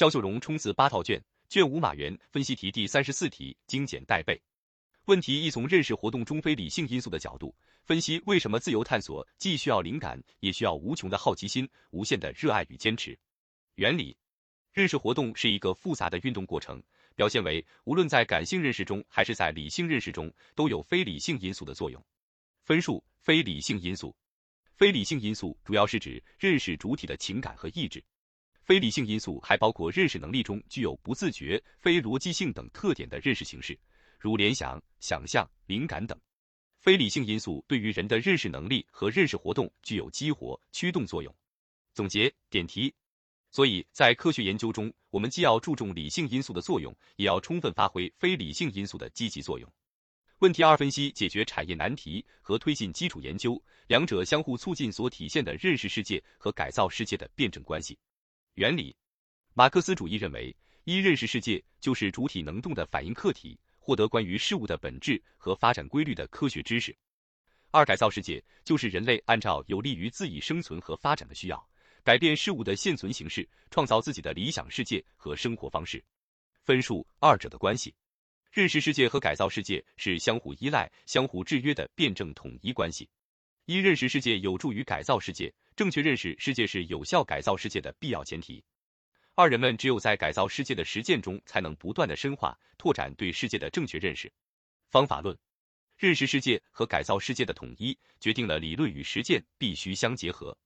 肖秀荣冲刺八套卷，卷五马原分析题第三十四题精简带背。问题一从认识活动中非理性因素的角度分析，为什么自由探索既需要灵感，也需要无穷的好奇心、无限的热爱与坚持？原理：认识活动是一个复杂的运动过程，表现为无论在感性认识中还是在理性认识中，都有非理性因素的作用。分数：非理性因素。非理性因素主要是指认识主体的情感和意志。非理性因素还包括认识能力中具有不自觉、非逻辑性等特点的认识形式，如联想、想象、灵感等。非理性因素对于人的认识能力和认识活动具有激活、驱动作用。总结点题。所以在科学研究中，我们既要注重理性因素的作用，也要充分发挥非理性因素的积极作用。问题二：分析解决产业难题和推进基础研究，两者相互促进所体现的认识世界和改造世界的辩证关系。原理：马克思主义认为，一认识世界就是主体能动的反应客体，获得关于事物的本质和发展规律的科学知识；二改造世界就是人类按照有利于自己生存和发展的需要，改变事物的现存形式，创造自己的理想世界和生活方式。分数：二者的关系，认识世界和改造世界是相互依赖、相互制约的辩证统一关系。一认识世界有助于改造世界。正确认识世界是有效改造世界的必要前提。二人们只有在改造世界的实践中，才能不断的深化、拓展对世界的正确认识。方法论：认识世界和改造世界的统一，决定了理论与实践必须相结合。